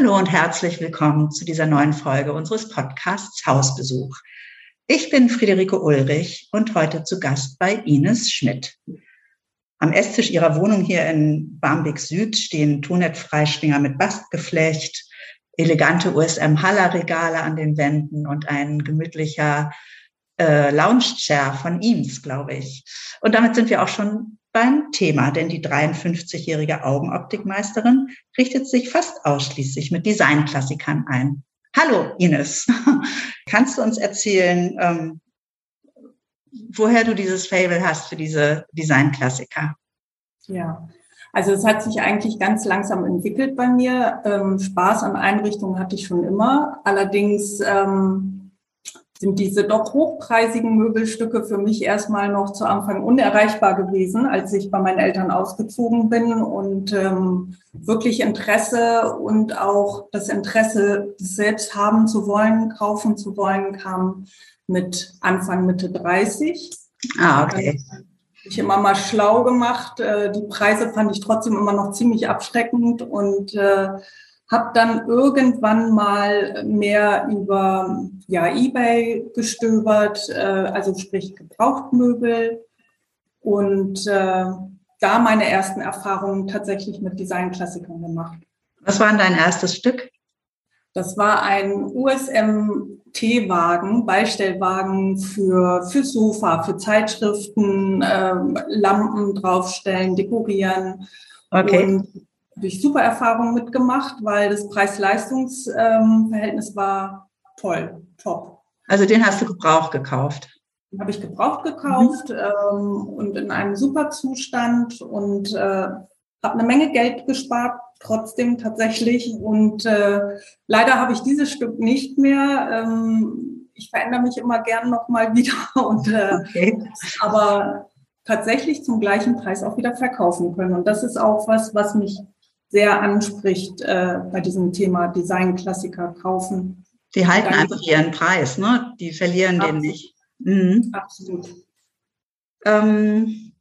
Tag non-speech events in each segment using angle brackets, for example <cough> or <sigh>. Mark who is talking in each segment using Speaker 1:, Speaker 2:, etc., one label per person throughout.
Speaker 1: Hallo und herzlich willkommen zu dieser neuen Folge unseres Podcasts Hausbesuch. Ich bin Friederike Ulrich und heute zu Gast bei Ines Schmidt. Am Esstisch ihrer Wohnung hier in Barmbek Süd stehen Tunet-Freischwinger mit Bastgeflecht, elegante USM-Haller-Regale an den Wänden und ein gemütlicher äh, Lounge-Chair von Eames, glaube ich. Und damit sind wir auch schon beim Thema, denn die 53-jährige Augenoptikmeisterin richtet sich fast ausschließlich mit Designklassikern ein. Hallo Ines, <laughs> kannst du uns erzählen, ähm, woher du dieses Fable hast für diese Designklassiker?
Speaker 2: Ja, also es hat sich eigentlich ganz langsam entwickelt bei mir. Ähm, Spaß an Einrichtungen hatte ich schon immer. Allerdings ähm, sind diese doch hochpreisigen Möbelstücke für mich erstmal noch zu Anfang unerreichbar gewesen, als ich bei meinen Eltern ausgezogen bin und ähm, wirklich Interesse und auch das Interesse, selbst haben zu wollen, kaufen zu wollen, kam mit Anfang Mitte 30.
Speaker 1: Ah, okay.
Speaker 2: Also, ich immer mal schlau gemacht. Äh, die Preise fand ich trotzdem immer noch ziemlich abschreckend und äh, habe dann irgendwann mal mehr über ja, eBay gestöbert, äh, also sprich Gebrauchtmöbel und äh, da meine ersten Erfahrungen tatsächlich mit Designklassikern gemacht.
Speaker 1: Was war denn dein erstes Stück?
Speaker 2: Das war ein USM-T-Wagen, Beistellwagen für, für Sofa, für Zeitschriften, äh, Lampen draufstellen, dekorieren.
Speaker 1: Okay.
Speaker 2: Und habe ich super Erfahrungen mitgemacht, weil das Preis-Leistungs-Verhältnis ähm, war toll, top.
Speaker 1: Also den hast du gebraucht gekauft?
Speaker 2: Den habe ich gebraucht gekauft mhm. ähm, und in einem super Zustand und äh, habe eine Menge Geld gespart, trotzdem tatsächlich. Und äh, leider habe ich dieses Stück nicht mehr. Ähm, ich verändere mich immer gern nochmal <laughs> wieder und äh, okay. aber tatsächlich zum gleichen Preis auch wieder verkaufen können. Und das ist auch was, was mich sehr anspricht äh, bei diesem Thema Designklassiker kaufen.
Speaker 1: Die halten einfach ihren Preis, ne? Die verlieren Absolut. den nicht. Mhm.
Speaker 2: Absolut.
Speaker 1: Ähm,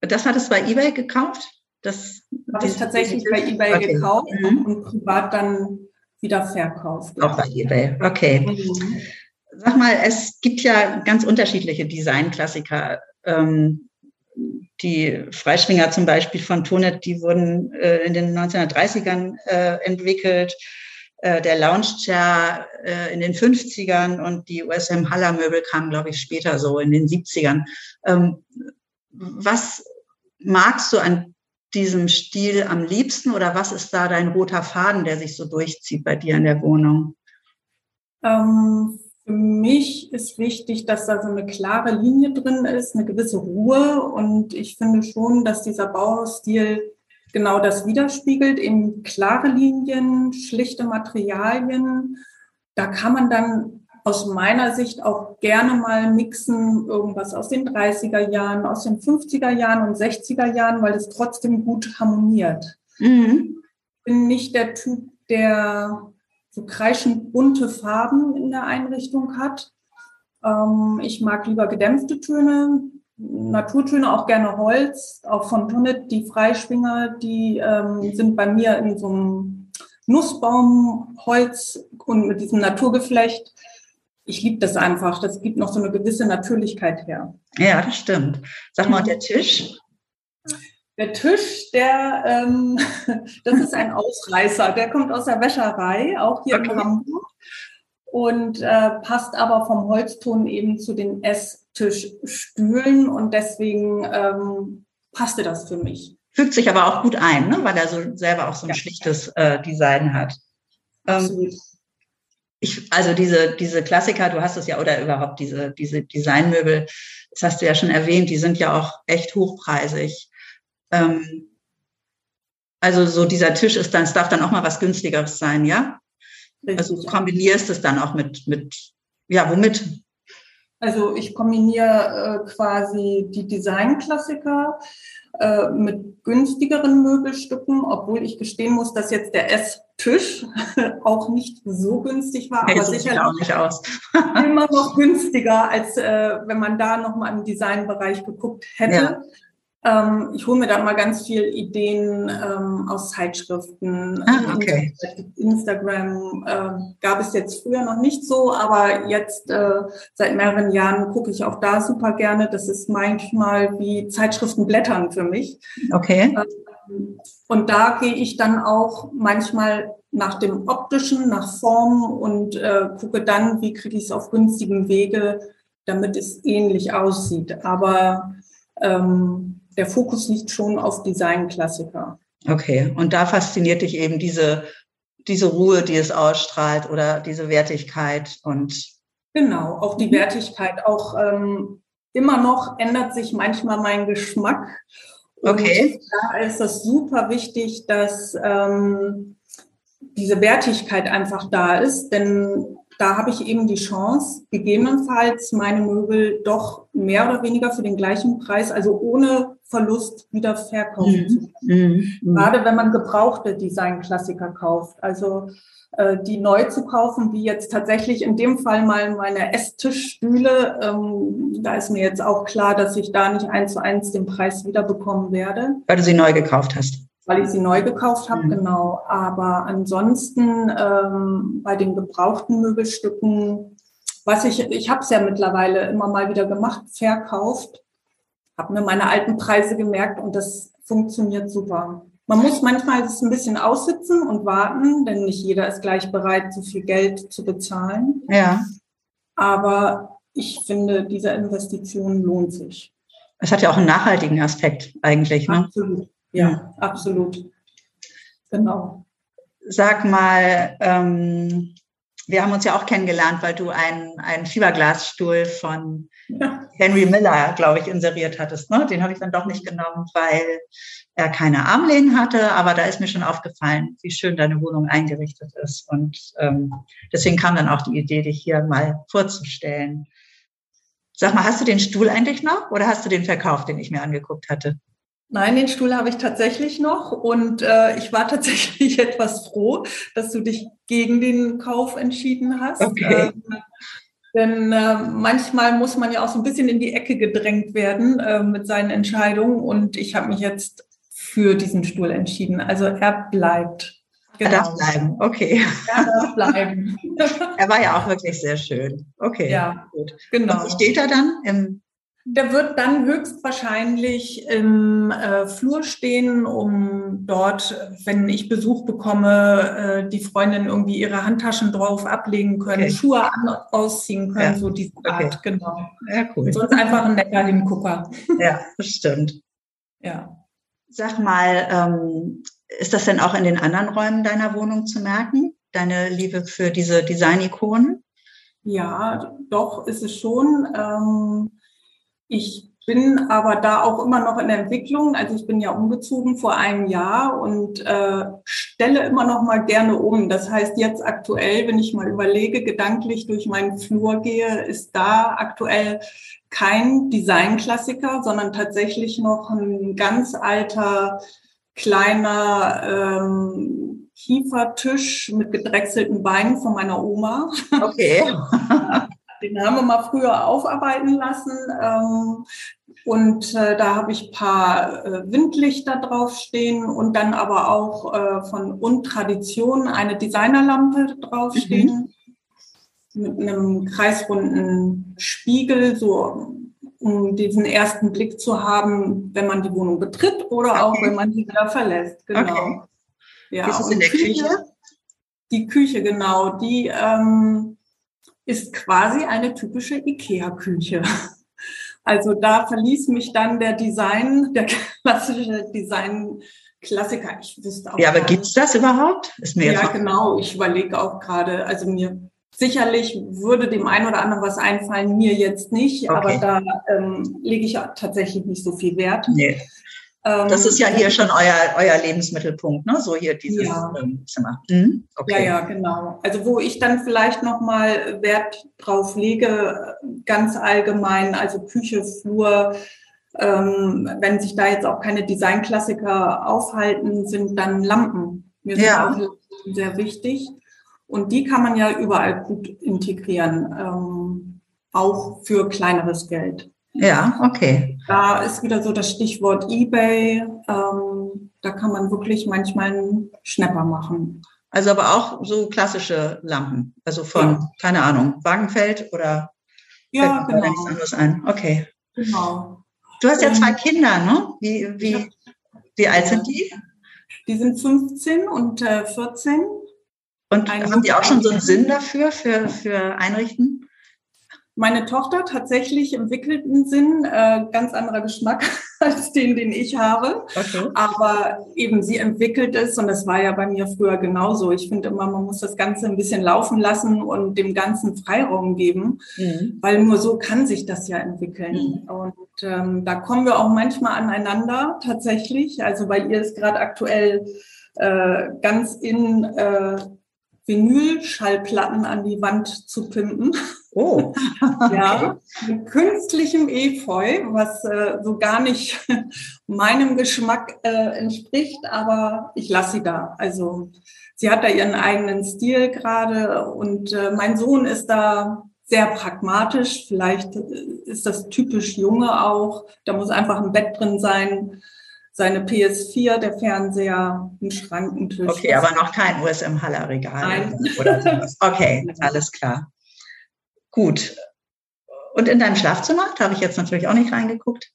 Speaker 1: das hat es bei eBay gekauft? Das
Speaker 2: habe ich tatsächlich bei eBay okay. gekauft mhm. und privat dann wieder verkauft.
Speaker 1: Auch bei eBay, okay. Mhm. Sag mal, es gibt ja ganz unterschiedliche Designklassiker. Ähm, die Freischwinger zum Beispiel von Tonet, die wurden äh, in den 1930ern äh, entwickelt, äh, der Lounge Chair äh, in den 50ern und die USM Haller Möbel kamen, glaube ich, später so in den 70ern. Ähm, was magst du an diesem Stil am liebsten oder was ist da dein roter Faden, der sich so durchzieht bei dir in der Wohnung?
Speaker 2: Ähm, für mich ist wichtig, dass da so eine klare Linie drin ist, eine gewisse Ruhe. Und ich finde schon, dass dieser Baustil genau das widerspiegelt, eben klare Linien, schlichte Materialien. Da kann man dann aus meiner Sicht auch gerne mal mixen, irgendwas aus den 30er Jahren, aus den 50er Jahren und 60er Jahren, weil es trotzdem gut harmoniert. Mhm. Ich bin nicht der Typ, der so kreischend bunte Farben in der Einrichtung hat. Ähm, ich mag lieber gedämpfte Töne, Naturtöne, auch gerne Holz, auch von Tonnet, die Freischwinger, die ähm, sind bei mir in so einem Nussbaumholz und mit diesem Naturgeflecht. Ich liebe das einfach. Das gibt noch so eine gewisse Natürlichkeit her.
Speaker 1: Ja, das stimmt. Sag mal, der <laughs> Tisch,
Speaker 2: der Tisch, der, ähm, <laughs> das ist ein Ausreißer. Der kommt aus der Wäscherei, auch hier okay. in Hamburg. Und äh, passt aber vom Holzton eben zu den Esstischstühlen und deswegen ähm, passte das für mich.
Speaker 1: Fügt sich aber auch gut ein, ne? weil er so selber auch so ein ja. schlichtes äh, Design hat.
Speaker 2: Ähm,
Speaker 1: ich, also diese, diese Klassiker, du hast es ja, oder überhaupt diese, diese Designmöbel, das hast du ja schon erwähnt, die sind ja auch echt hochpreisig. Ähm, also so dieser Tisch ist dann, es darf dann auch mal was günstigeres sein, ja? Also du kombinierst es dann auch mit, mit, ja, womit?
Speaker 2: Also ich kombiniere äh, quasi die Designklassiker äh, mit günstigeren Möbelstücken, obwohl ich gestehen muss, dass jetzt der Esstisch <laughs> auch nicht so günstig war,
Speaker 1: aber sicher auch nicht aus.
Speaker 2: immer <laughs> noch günstiger, als äh, wenn man da nochmal im Designbereich geguckt hätte. Ja. Ähm, ich hole mir da mal ganz viel Ideen ähm, aus Zeitschriften.
Speaker 1: Ah, okay.
Speaker 2: Instagram äh, gab es jetzt früher noch nicht so, aber jetzt äh, seit mehreren Jahren gucke ich auch da super gerne. Das ist manchmal wie Zeitschriften blättern für mich.
Speaker 1: Okay.
Speaker 2: Ähm, und da gehe ich dann auch manchmal nach dem optischen, nach Form und äh, gucke dann, wie kriege ich es auf günstigem Wege, damit es ähnlich aussieht. Aber ähm, der Fokus liegt schon auf Designklassiker.
Speaker 1: Okay, und da fasziniert dich eben diese, diese Ruhe, die es ausstrahlt oder diese Wertigkeit und.
Speaker 2: Genau, auch die Wertigkeit. Auch ähm, immer noch ändert sich manchmal mein Geschmack.
Speaker 1: Und okay.
Speaker 2: Da ist es super wichtig, dass ähm, diese Wertigkeit einfach da ist, denn da habe ich eben die Chance, gegebenenfalls meine Möbel doch mehr oder weniger für den gleichen Preis, also ohne Verlust wieder verkaufen zu können. Mhm. Mhm. Gerade wenn man gebrauchte Designklassiker kauft. Also äh, die neu zu kaufen, wie jetzt tatsächlich in dem Fall mal meine Esstischstühle, ähm, da ist mir jetzt auch klar, dass ich da nicht eins zu eins den Preis wiederbekommen werde.
Speaker 1: Weil du sie neu gekauft hast
Speaker 2: weil ich sie neu gekauft habe, mhm. genau. Aber ansonsten ähm, bei den gebrauchten Möbelstücken, was ich, ich habe es ja mittlerweile immer mal wieder gemacht, verkauft, habe mir meine alten Preise gemerkt und das funktioniert super. Man muss manchmal es ein bisschen aussitzen und warten, denn nicht jeder ist gleich bereit, so viel Geld zu bezahlen.
Speaker 1: Ja.
Speaker 2: Aber ich finde, diese Investition lohnt sich.
Speaker 1: Es hat ja auch einen nachhaltigen Aspekt eigentlich.
Speaker 2: Ne? Ja, absolut. Genau.
Speaker 1: Sag mal, ähm, wir haben uns ja auch kennengelernt, weil du einen, einen Fieberglasstuhl von Henry Miller, glaube ich, inseriert hattest. Ne? Den habe ich dann doch nicht genommen, weil er keine Armlehnen hatte. Aber da ist mir schon aufgefallen, wie schön deine Wohnung eingerichtet ist. Und ähm, deswegen kam dann auch die Idee, dich hier mal vorzustellen. Sag mal, hast du den Stuhl eigentlich noch oder hast du den verkauft, den ich mir angeguckt hatte?
Speaker 2: Nein, den Stuhl habe ich tatsächlich noch und äh, ich war <laughs> tatsächlich etwas froh, dass du dich gegen den Kauf entschieden hast.
Speaker 1: Okay.
Speaker 2: Ähm, denn äh, manchmal muss man ja auch so ein bisschen in die Ecke gedrängt werden äh, mit seinen Entscheidungen und ich habe mich jetzt für diesen Stuhl entschieden. Also er bleibt.
Speaker 1: Genau. Er darf genau. bleiben, okay.
Speaker 2: Er darf bleiben. <laughs>
Speaker 1: er war ja auch wirklich sehr schön. Okay.
Speaker 2: Ja, gut. Genau.
Speaker 1: Und steht er dann im
Speaker 2: der wird dann höchstwahrscheinlich im äh, Flur stehen, um dort, wenn ich Besuch bekomme, äh, die Freundin irgendwie ihre Handtaschen drauf ablegen können, okay. Schuhe an, ausziehen können, ja. so diese Art, okay. genau.
Speaker 1: Ja, cool.
Speaker 2: Sonst einfach ein netter Hingucker. <laughs>
Speaker 1: Ja, das stimmt.
Speaker 2: Ja.
Speaker 1: Sag mal, ähm, ist das denn auch in den anderen Räumen deiner Wohnung zu merken? Deine Liebe für diese Design-Ikonen?
Speaker 2: Ja, doch, ist es schon. Ähm, ich bin aber da auch immer noch in der Entwicklung. Also ich bin ja umgezogen vor einem Jahr und äh, stelle immer noch mal gerne um. Das heißt, jetzt aktuell, wenn ich mal überlege, gedanklich durch meinen Flur gehe, ist da aktuell kein Designklassiker, sondern tatsächlich noch ein ganz alter, kleiner ähm, Kiefertisch mit gedrechselten Beinen von meiner Oma.
Speaker 1: Okay. <laughs>
Speaker 2: Den haben wir mal früher aufarbeiten lassen. Ähm, und äh, da habe ich paar äh, Windlichter draufstehen und dann aber auch äh, von Untradition eine Designerlampe draufstehen mhm. mit einem kreisrunden Spiegel, so um diesen ersten Blick zu haben, wenn man die Wohnung betritt oder okay. auch wenn man sie wieder verlässt.
Speaker 1: Genau. Okay.
Speaker 2: Ja,
Speaker 1: ist es in der Küche? Küche?
Speaker 2: Die Küche, genau. Die ähm, ist quasi eine typische IKEA-Küche. Also da verließ mich dann der Design, der klassische Design-Klassiker.
Speaker 1: Ich wüsste auch. Ja, aber gibt's das überhaupt?
Speaker 2: Ist mir ja, genau. Ich überlege auch gerade, also mir Sicherlich würde dem einen oder anderen was einfallen, mir jetzt nicht, okay. aber da ähm, lege ich tatsächlich nicht so viel Wert.
Speaker 1: Nee. Ähm, das ist ja hier schon euer, euer Lebensmittelpunkt, ne? So hier dieses ja. Ähm, Zimmer.
Speaker 2: Mhm. Okay. Ja, ja, genau. Also wo ich dann vielleicht nochmal Wert drauf lege, ganz allgemein, also Küche, Flur, ähm, wenn sich da jetzt auch keine Designklassiker aufhalten, sind dann Lampen. Mir sind ja. auch sehr wichtig. Und die kann man ja überall gut integrieren, ähm, auch für kleineres Geld.
Speaker 1: Ja, okay.
Speaker 2: Da ist wieder so das Stichwort eBay. Ähm, da kann man wirklich manchmal einen Schnapper machen.
Speaker 1: Also aber auch so klassische Lampen. Also von, ja. keine Ahnung, Wagenfeld oder
Speaker 2: ja, genau.
Speaker 1: nichts anderes ein. Okay.
Speaker 2: Genau.
Speaker 1: Du hast ja zwei Kinder, ne? Wie, wie, wie alt sind die?
Speaker 2: Die sind 15 und äh, 14.
Speaker 1: Und Ein haben die auch schon so einen Sinn dafür, für, für Einrichten?
Speaker 2: Meine Tochter tatsächlich entwickelt einen Sinn, äh, ganz anderer Geschmack <laughs> als den, den ich habe. Okay. Aber eben sie entwickelt es und das war ja bei mir früher genauso. Ich finde immer, man muss das Ganze ein bisschen laufen lassen und dem Ganzen Freiraum geben, mhm. weil nur so kann sich das ja entwickeln. Mhm. Und ähm, da kommen wir auch manchmal aneinander tatsächlich. Also weil ihr es gerade aktuell äh, ganz in äh, Vinylschallplatten an die Wand zu pimpen. <laughs>
Speaker 1: Oh. <laughs>
Speaker 2: ja, mit künstlichem Efeu, was äh, so gar nicht <laughs> meinem Geschmack äh, entspricht, aber ich lasse sie da. Also sie hat da ihren eigenen Stil gerade und äh, mein Sohn ist da sehr pragmatisch. Vielleicht äh, ist das typisch Junge auch. Da muss einfach ein Bett drin sein seine PS4, der Fernseher, ein Schrankentisch.
Speaker 1: Okay, aber noch kein USM-Haller-Regal.
Speaker 2: Nein.
Speaker 1: Oder sowas. Okay, <laughs> alles klar. Gut. Und in deinem Schlafzimmer, da habe ich jetzt natürlich auch nicht reingeguckt.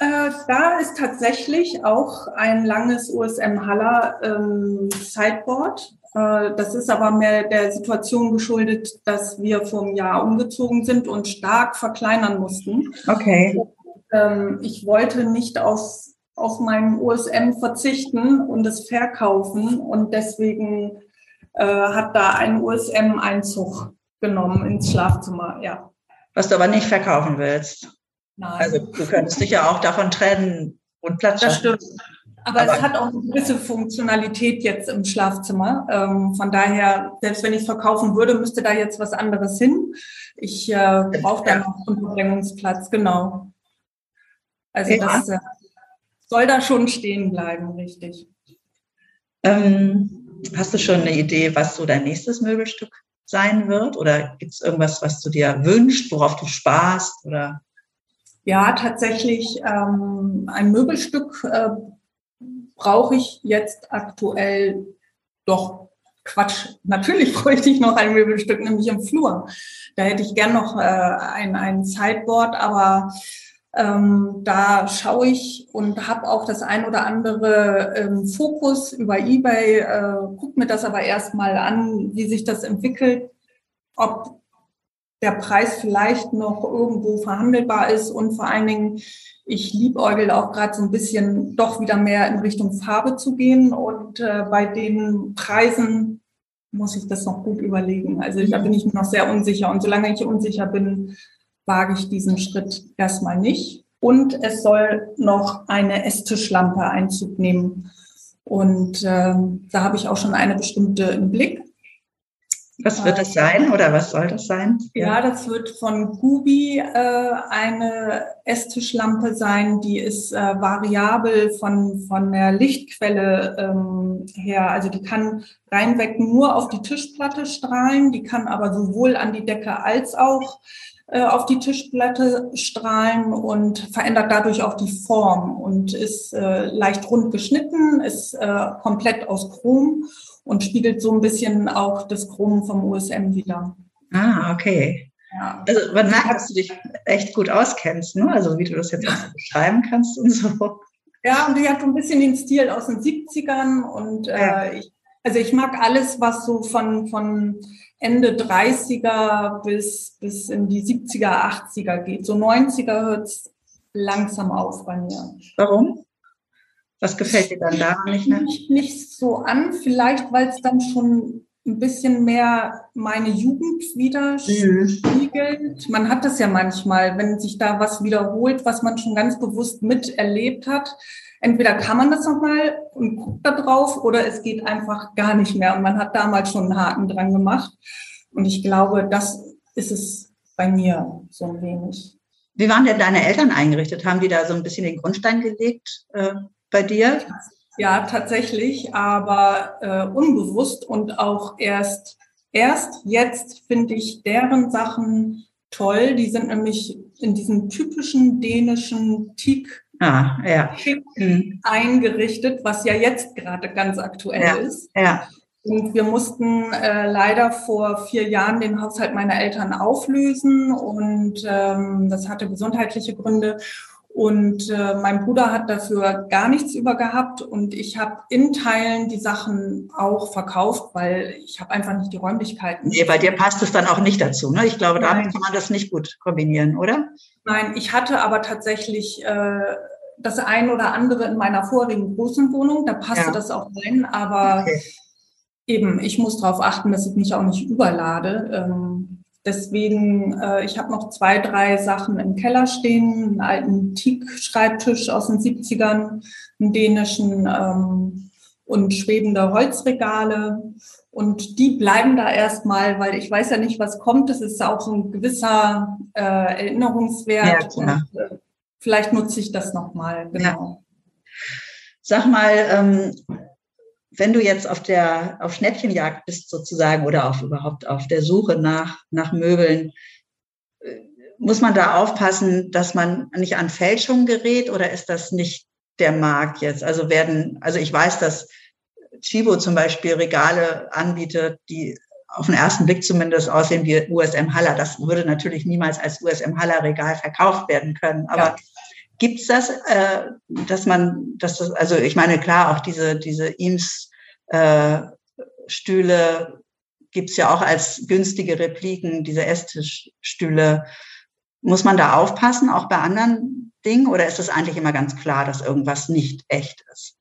Speaker 2: Äh, da ist tatsächlich auch ein langes USM Haller ähm, Sideboard. Äh, das ist aber mehr der Situation geschuldet, dass wir vor einem Jahr umgezogen sind und stark verkleinern mussten.
Speaker 1: Okay. Und,
Speaker 2: ähm, ich wollte nicht auf auf meinen USM verzichten und es verkaufen. Und deswegen äh, hat da ein USM Einzug genommen ins Schlafzimmer, ja.
Speaker 1: Was du aber nicht verkaufen willst.
Speaker 2: Nein.
Speaker 1: Also du könntest dich ja auch davon trennen und Platz
Speaker 2: Das stimmt. Aber, aber, es hat auch eine gewisse Funktionalität jetzt im Schlafzimmer. Ähm, von daher, selbst wenn ich es verkaufen würde, müsste da jetzt was anderes hin. Ich äh, brauche da noch Unterbringungsplatz, genau. Also ja. das äh, soll da schon stehen bleiben, richtig.
Speaker 1: Ähm, hast du schon eine Idee, was so dein nächstes Möbelstück sein wird? Oder gibt es irgendwas, was du dir wünschst, worauf du sparst? Oder?
Speaker 2: Ja, tatsächlich ähm, ein Möbelstück äh, brauche ich jetzt aktuell doch Quatsch. <laughs> Natürlich bräuchte ich noch ein Möbelstück, nämlich im Flur. Da hätte ich gern noch äh, ein, ein Sideboard, aber ähm, da schaue ich und habe auch das ein oder andere ähm, Fokus über eBay, äh, gucke mir das aber erstmal an, wie sich das entwickelt, ob der Preis vielleicht noch irgendwo verhandelbar ist und vor allen Dingen, ich liebäugel auch gerade so ein bisschen doch wieder mehr in Richtung Farbe zu gehen und äh, bei den Preisen muss ich das noch gut überlegen. Also da bin ich mir noch sehr unsicher und solange ich unsicher bin, wage ich diesen Schritt erstmal nicht. Und es soll noch eine Esstischlampe Einzug nehmen. Und ähm, da habe ich auch schon eine bestimmte im Blick.
Speaker 1: Was wird es sein oder was soll das sein?
Speaker 2: Ja, das wird von Gubi äh, eine Esstischlampe sein, die ist äh, variabel von, von der Lichtquelle ähm, her. Also die kann reinweg nur auf die Tischplatte strahlen, die kann aber sowohl an die Decke als auch äh, auf die Tischplatte strahlen und verändert dadurch auch die Form und ist äh, leicht rund geschnitten, ist äh, komplett aus Chrom und spiegelt so ein bisschen auch das Chrom vom USM wieder.
Speaker 1: Ah, okay. Ja. Also man merkt, dass du dich echt gut auskennst, ne? Also wie du das jetzt auch so beschreiben kannst und so.
Speaker 2: Ja, und die hat so ein bisschen den Stil aus den 70ern und äh, ich, also ich mag alles, was so von, von Ende 30er bis, bis in die 70er, 80er geht. So 90er hört es langsam auf bei mir.
Speaker 1: Warum? Was gefällt dir dann da nicht mehr?
Speaker 2: Nicht, nicht so an, vielleicht weil es dann schon ein bisschen mehr meine Jugend widerspiegelt. Mhm. Man hat das ja manchmal, wenn sich da was wiederholt, was man schon ganz bewusst miterlebt hat. Entweder kann man das nochmal und guckt da drauf oder es geht einfach gar nicht mehr und man hat damals schon einen Haken dran gemacht. Und ich glaube, das ist es bei mir so ein wenig.
Speaker 1: Wie waren denn deine Eltern eingerichtet? Haben die da so ein bisschen den Grundstein gelegt äh, bei dir?
Speaker 2: Ja, tatsächlich, aber äh, unbewusst und auch erst, erst jetzt finde ich deren Sachen toll. Die sind nämlich in diesem typischen dänischen Tik ah, ja. Mhm. eingerichtet, was ja jetzt gerade ganz aktuell ja, ist. Ja. Und wir mussten äh, leider vor vier Jahren den Haushalt meiner Eltern auflösen und ähm, das hatte gesundheitliche Gründe. Und äh, mein Bruder hat dafür gar nichts über gehabt und ich habe in Teilen die Sachen auch verkauft, weil ich habe einfach nicht die Räumlichkeiten.
Speaker 1: Nee, bei dir passt es dann auch nicht dazu. Ne? Ich glaube, damit kann man das nicht gut kombinieren, oder?
Speaker 2: Nein, ich hatte aber tatsächlich äh, das ein oder andere in meiner vorigen großen Wohnung. Da passte ja. das auch rein, aber okay. eben, ich muss darauf achten, dass ich mich auch nicht überlade. Ähm, Deswegen, äh, ich habe noch zwei, drei Sachen im Keller stehen, einen alten Teak-Schreibtisch aus den 70ern, einen dänischen ähm, und schwebende Holzregale. Und die bleiben da erstmal, weil ich weiß ja nicht, was kommt. Das ist auch so ein gewisser äh, Erinnerungswert. Ja, und, äh, vielleicht nutze ich das nochmal, genau. Ja.
Speaker 1: Sag mal, ähm, wenn du jetzt auf der auf Schnäppchenjagd bist sozusagen oder auf überhaupt auf der Suche nach nach Möbeln, äh, muss man da aufpassen, dass man nicht an Fälschungen gerät oder ist das nicht der Markt jetzt? Also werden, also ich weiß, dass Chibo zum Beispiel Regale anbietet, die auf den ersten Blick zumindest aussehen wie USM Haller. Das würde natürlich niemals als USM Haller Regal verkauft werden können. Aber ja. Gibt's das, äh, dass man, dass das, also ich meine, klar, auch diese, diese Eames äh, gibt's ja auch als günstige Repliken, diese Esstischstühle. Muss man da aufpassen, auch bei anderen Dingen, oder ist es eigentlich immer ganz klar, dass irgendwas nicht echt ist?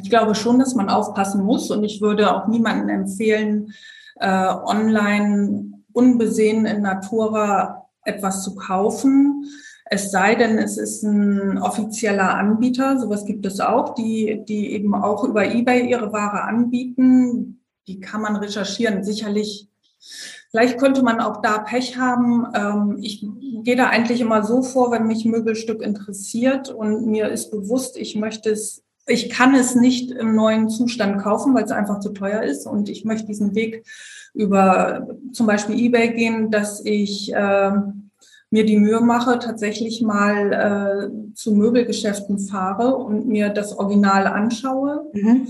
Speaker 2: Ich glaube schon, dass man aufpassen muss und ich würde auch niemandem empfehlen, äh, online unbesehen in Natura etwas zu kaufen. Es sei denn, es ist ein offizieller Anbieter, sowas gibt es auch, die, die eben auch über eBay ihre Ware anbieten. Die kann man recherchieren. Sicherlich, vielleicht könnte man auch da Pech haben. Ähm, ich gehe da eigentlich immer so vor, wenn mich Möbelstück interessiert und mir ist bewusst, ich möchte es ich kann es nicht im neuen Zustand kaufen, weil es einfach zu teuer ist. Und ich möchte diesen Weg über zum Beispiel eBay gehen, dass ich äh, mir die Mühe mache, tatsächlich mal äh, zu Möbelgeschäften fahre und mir das Original anschaue, mhm.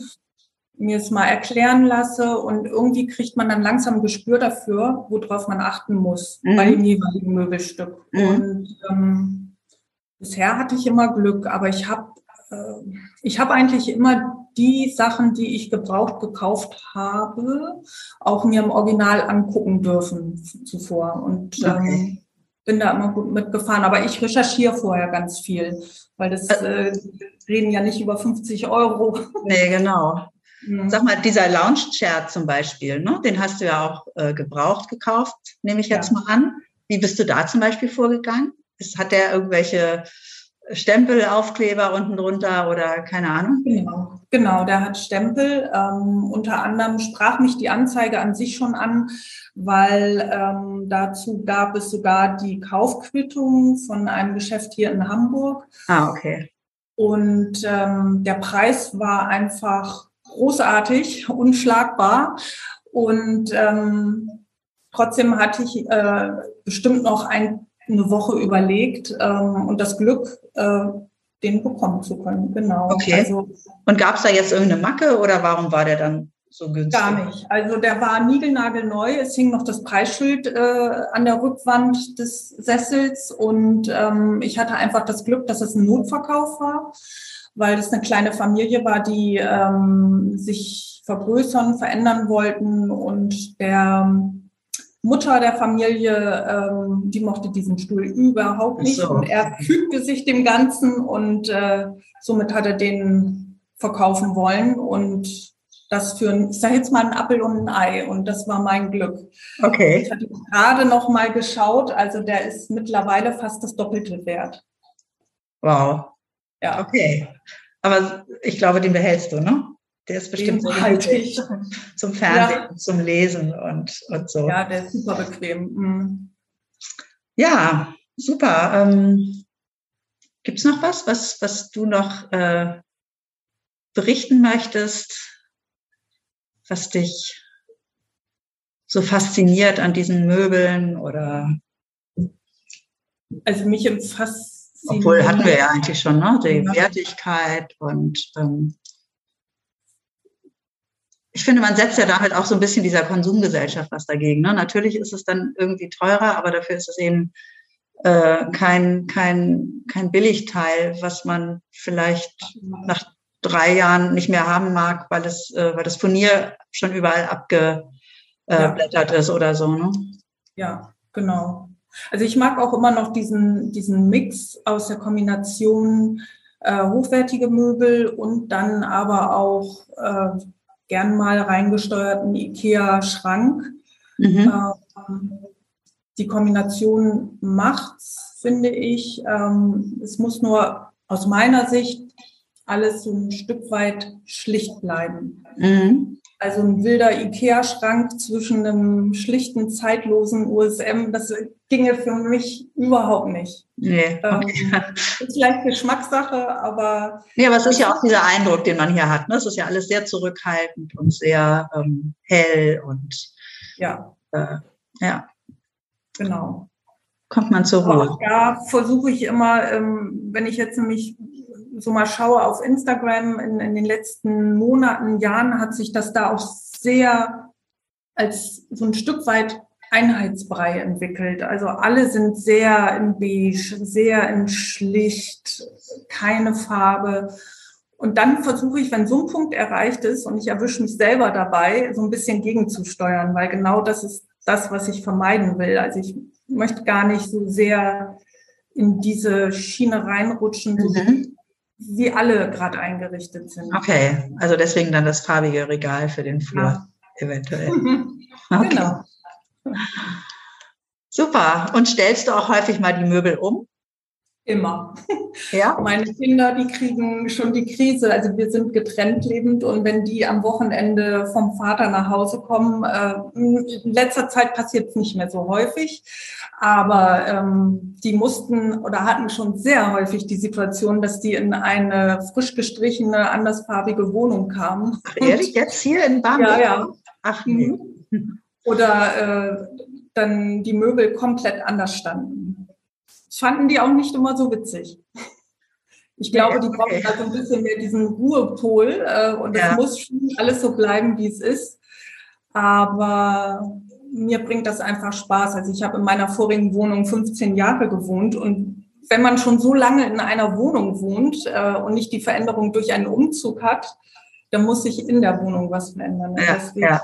Speaker 2: mir es mal erklären lasse und irgendwie kriegt man dann langsam ein Gespür dafür, worauf man achten muss mhm. bei dem jeweiligen Möbelstück. Mhm. Und ähm, bisher hatte ich immer Glück, aber ich habe äh, ich habe eigentlich immer die Sachen, die ich gebraucht gekauft habe, auch mir im Original angucken dürfen zuvor. Und okay. ähm, bin da immer gut mitgefahren. Aber ich recherchiere vorher ganz viel, weil das äh, reden ja nicht über 50 Euro.
Speaker 1: Nee, genau. Mhm. Sag mal, dieser Lounge-Chair zum Beispiel, ne, den hast du ja auch äh, gebraucht gekauft, nehme ich jetzt ja. mal an. Wie bist du da zum Beispiel vorgegangen? Ist, hat der irgendwelche Stempelaufkleber unten drunter oder keine Ahnung?
Speaker 2: Genau, genau der hat Stempel. Ähm, unter anderem sprach mich die Anzeige an sich schon an, weil ähm, dazu gab es sogar die Kaufquittung von einem Geschäft hier in Hamburg.
Speaker 1: Ah, okay.
Speaker 2: Und ähm, der Preis war einfach großartig, <laughs> unschlagbar. Und ähm, trotzdem hatte ich äh, bestimmt noch ein eine Woche überlegt ähm, und das Glück, äh, den bekommen zu können. Genau.
Speaker 1: Okay. Also, und gab es da jetzt irgendeine Macke oder warum war der dann so günstig?
Speaker 2: Gar nicht. Also der war niegelnagelneu. Es hing noch das Preisschild äh, an der Rückwand des Sessels und ähm, ich hatte einfach das Glück, dass es ein Notverkauf war, weil es eine kleine Familie war, die ähm, sich vergrößern, verändern wollten und der Mutter der Familie, ähm, die mochte diesen Stuhl überhaupt nicht. So. Und er fügte sich dem Ganzen und äh, somit hat er den verkaufen wollen. Und das für, ein, ich sage jetzt mal, ein Appel und ein Ei. Und das war mein Glück.
Speaker 1: Okay.
Speaker 2: Ich hatte gerade noch mal geschaut, also der ist mittlerweile fast das Doppelte wert.
Speaker 1: Wow.
Speaker 2: Ja.
Speaker 1: Okay. Aber ich glaube, den behältst du, ne? Der ist bestimmt so
Speaker 2: behalte ich.
Speaker 1: zum Fernsehen, zum Lesen und, und so.
Speaker 2: Ja, der ist super bequem. Mhm.
Speaker 1: Ja, super. Ähm, Gibt es noch was, was, was du noch äh, berichten möchtest, was dich so fasziniert an diesen Möbeln oder
Speaker 2: Also mich fast
Speaker 1: obwohl hatten wir ja eigentlich schon, ne? Die Wertigkeit und ähm, ich finde, man setzt ja da halt auch so ein bisschen dieser Konsumgesellschaft was dagegen. Ne? Natürlich ist es dann irgendwie teurer, aber dafür ist es eben äh, kein, kein, kein Billigteil, was man vielleicht nach drei Jahren nicht mehr haben mag, weil es, äh, weil das Furnier schon überall abgeblättert ja. ist oder so. Ne?
Speaker 2: Ja, genau. Also ich mag auch immer noch diesen, diesen Mix aus der Kombination äh, hochwertige Möbel und dann aber auch äh, gern mal reingesteuerten IKEA-Schrank. Mhm. Ähm, die Kombination macht's, finde ich. Ähm, es muss nur aus meiner Sicht alles so ein Stück weit schlicht bleiben. Mhm. Also ein wilder Ikea-Schrank zwischen einem schlichten, zeitlosen USM, das ginge für mich überhaupt nicht.
Speaker 1: Nee,
Speaker 2: okay. ähm, <laughs> ist vielleicht Geschmackssache, aber.
Speaker 1: Nee, aber es ist ja auch dieser Eindruck, den man hier hat. Ne? Es ist ja alles sehr zurückhaltend und sehr ähm, hell und
Speaker 2: ja.
Speaker 1: Äh, ja.
Speaker 2: Genau.
Speaker 1: Kommt man zur Ruhe.
Speaker 2: Da versuche ich immer, ähm, wenn ich jetzt nämlich so mal schaue auf Instagram in, in den letzten Monaten, Jahren hat sich das da auch sehr als so ein Stück weit Einheitsbrei entwickelt. Also alle sind sehr in beige, sehr in schlicht, keine Farbe. Und dann versuche ich, wenn so ein Punkt erreicht ist und ich erwische mich selber dabei, so ein bisschen gegenzusteuern, weil genau das ist das, was ich vermeiden will. Also ich möchte gar nicht so sehr in diese Schiene reinrutschen, mhm wie alle gerade eingerichtet sind.
Speaker 1: Okay, also deswegen dann das farbige Regal für den Flur ja. eventuell. <laughs>
Speaker 2: Okay. Genau.
Speaker 1: Super. Und stellst du auch häufig mal die Möbel um?
Speaker 2: Immer. Ja. <laughs> Meine Kinder, die kriegen schon die Krise. Also wir sind getrennt lebend und wenn die am Wochenende vom Vater nach Hause kommen, äh, in letzter Zeit passiert es nicht mehr so häufig, aber ähm, die mussten oder hatten schon sehr häufig die Situation, dass die in eine frisch gestrichene, andersfarbige Wohnung kamen.
Speaker 1: Ach, ehrlich, jetzt hier in Bamberg?
Speaker 2: Ja, ja.
Speaker 1: Ach nee.
Speaker 2: Oder äh, dann die Möbel komplett anders standen fanden die auch nicht immer so witzig. Ich glaube, die brauchen also ein bisschen mehr diesen Ruhepol äh, und es ja. muss schon alles so bleiben, wie es ist. Aber mir bringt das einfach Spaß. Also ich habe in meiner vorigen Wohnung 15 Jahre gewohnt und wenn man schon so lange in einer Wohnung wohnt äh, und nicht die Veränderung durch einen Umzug hat, dann muss sich in der Wohnung was verändern.
Speaker 1: Ja, Deswegen, ja.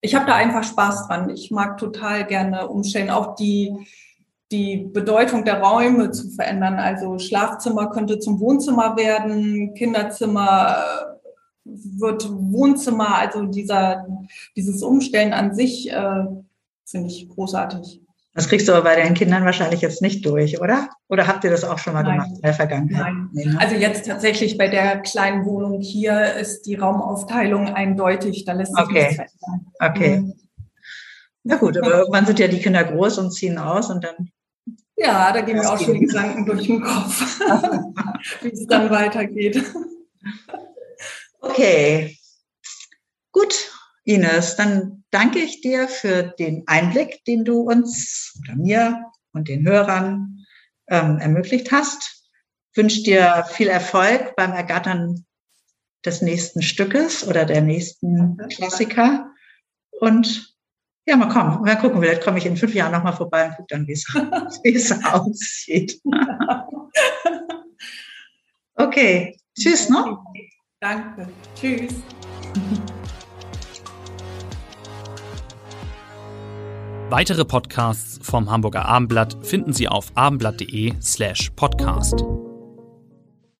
Speaker 2: Ich habe da einfach Spaß dran. Ich mag total gerne umstellen. Auch die die Bedeutung der Räume zu verändern. Also Schlafzimmer könnte zum Wohnzimmer werden, Kinderzimmer äh, wird Wohnzimmer. Also dieser, dieses Umstellen an sich äh, finde ich großartig.
Speaker 1: Das kriegst du aber bei deinen Kindern wahrscheinlich jetzt nicht durch, oder? Oder habt ihr das auch schon mal Nein. gemacht in der Vergangenheit?
Speaker 2: Nein. Nee, ne? Also jetzt tatsächlich bei der kleinen Wohnung hier ist die Raumaufteilung eindeutig. Da lässt sich
Speaker 1: okay. nichts verändern. Okay. Mhm. Na gut, aber irgendwann sind ja die Kinder groß und ziehen aus und dann
Speaker 2: ja, da gehen mir auch schon die Gedanken durch den Kopf, <laughs> wie es dann weitergeht.
Speaker 1: Okay, gut, Ines, dann danke ich dir für den Einblick, den du uns oder mir und den Hörern ähm, ermöglicht hast. Wünsche dir viel Erfolg beim Ergattern des nächsten Stückes oder der nächsten Klassiker und ja, mal kommen. Mal gucken, vielleicht komme ich in fünf Jahren nochmal vorbei und gucke dann, wie es <laughs> aussieht. <laughs> okay, tschüss, ne?
Speaker 2: Danke. Tschüss. <laughs>
Speaker 3: Weitere Podcasts vom Hamburger Abendblatt finden Sie auf abendblatt.de slash podcast.